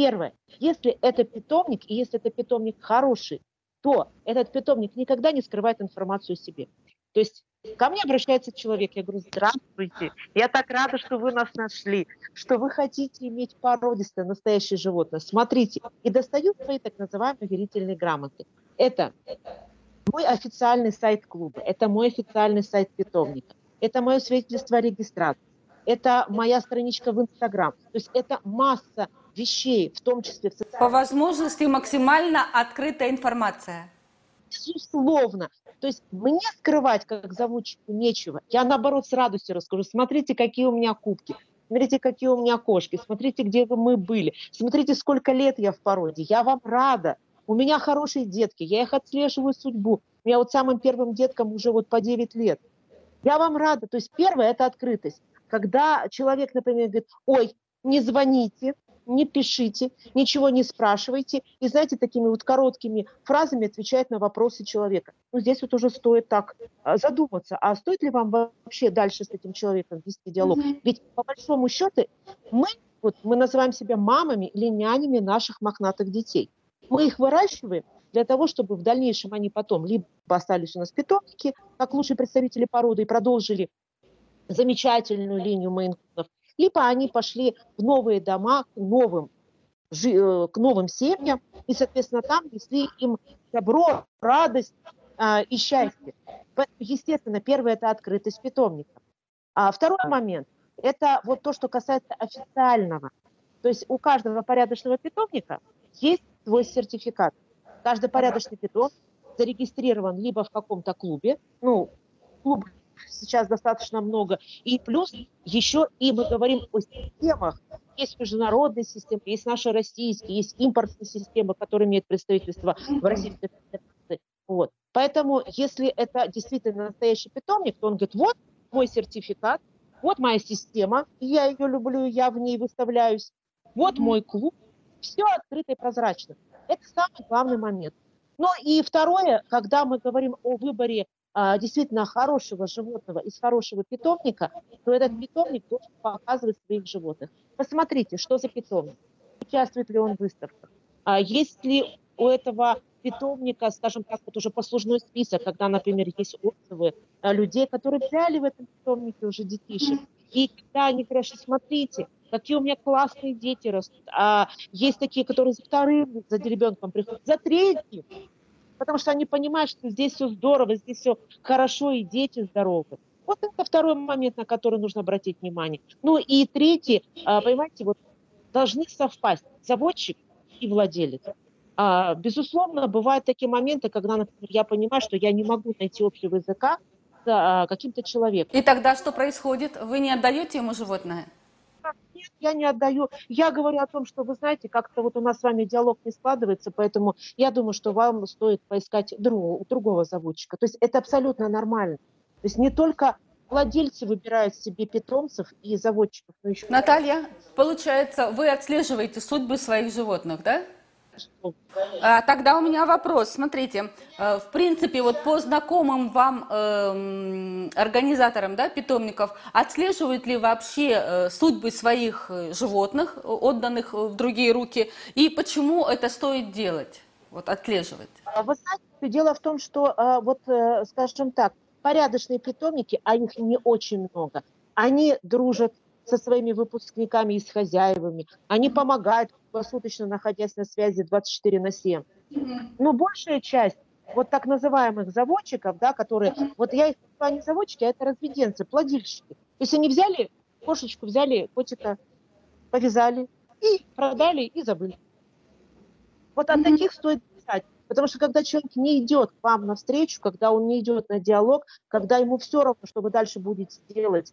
первое, если это питомник, и если это питомник хороший, то этот питомник никогда не скрывает информацию о себе. То есть ко мне обращается человек, я говорю, здравствуйте, я так рада, что вы нас нашли, что вы хотите иметь породистое настоящее животное. Смотрите, и достаю свои так называемые верительные грамоты. Это мой официальный сайт клуба, это мой официальный сайт питомника, это мое свидетельство о регистрации, это моя страничка в Инстаграм. То есть это масса вещей, в том числе в социальных... По возможности максимально открытая информация. Безусловно. То есть мне скрывать как заводчику нечего. Я наоборот с радостью расскажу. Смотрите, какие у меня кубки. Смотрите, какие у меня кошки. Смотрите, где мы были. Смотрите, сколько лет я в породе. Я вам рада. У меня хорошие детки. Я их отслеживаю судьбу. У меня вот самым первым деткам уже вот по 9 лет. Я вам рада. То есть первое – это открытость. Когда человек, например, говорит, ой, не звоните, не пишите, ничего не спрашивайте. И, знаете, такими вот короткими фразами отвечает на вопросы человека. Ну, здесь вот уже стоит так а, задуматься, а стоит ли вам вообще дальше с этим человеком вести диалог? Mm-hmm. Ведь по большому счету мы, вот, мы называем себя мамами или нянями наших мохнатых детей. Мы их выращиваем для того, чтобы в дальнейшем они потом либо остались у нас питомники, как лучшие представители породы, и продолжили замечательную линию мейнкунов, либо они пошли в новые дома, к новым, э, к новым семьям, и, соответственно, там несли им добро, радость а, и счастье. Естественно, первое – это открытость питомника. А второй момент – это вот то, что касается официального. То есть у каждого порядочного питомника есть свой сертификат. Каждый порядочный питомник зарегистрирован либо в каком-то клубе, ну, клуб сейчас достаточно много. И плюс еще и мы говорим о системах. Есть международные системы, есть наши российские, есть импортные системы, которые имеют представительство в Российской Федерации. Вот. Поэтому, если это действительно настоящий питомник, то он говорит, вот мой сертификат, вот моя система, я ее люблю, я в ней выставляюсь, вот мой клуб, все открыто и прозрачно. Это самый главный момент. Ну и второе, когда мы говорим о выборе действительно хорошего животного из хорошего питомника, то этот питомник должен показывать своих животных. Посмотрите, что за питомник, участвует ли он в выставках, а есть ли у этого питомника, скажем так, вот уже послужной список, когда, например, есть отзывы а, людей, которые взяли в этом питомнике уже детишек. И когда они говорят, смотрите, какие у меня классные дети растут. А есть такие, которые за вторым, за ребенком приходят, за третьим потому что они понимают, что здесь все здорово, здесь все хорошо, и дети здоровы. Вот это второй момент, на который нужно обратить внимание. Ну и третий, а, понимаете, вот должны совпасть заводчик и владелец. А, безусловно, бывают такие моменты, когда, например, я понимаю, что я не могу найти общего языка с а, каким-то человеком. И тогда что происходит? Вы не отдаете ему животное? Нет, я не отдаю. Я говорю о том, что вы знаете, как-то вот у нас с вами диалог не складывается, поэтому я думаю, что вам стоит поискать другого, другого заводчика. То есть это абсолютно нормально. То есть не только владельцы выбирают себе питомцев и заводчиков. Но еще... Наталья, получается, вы отслеживаете судьбы своих животных, да? А, тогда у меня вопрос. Смотрите, э, в принципе, вот по знакомым вам э, организаторам да, питомников, отслеживают ли вообще э, судьбы своих э, животных, отданных в другие руки, и почему это стоит делать, вот отслеживать? А вы знаете, дело в том, что, вот, скажем так, порядочные питомники, а их не очень много, они дружат со своими выпускниками и с хозяевами. Они помогают посуточно, находясь на связи 24 на 7. Но большая часть вот так называемых заводчиков, да, которые, вот я их называю не заводчики, а это разведенцы, плодильщики. То есть они взяли кошечку, взяли котика, повязали и продали и забыли. Вот о таких стоит писать. Потому что когда человек не идет к вам навстречу, когда он не идет на диалог, когда ему все равно, что вы дальше будете делать,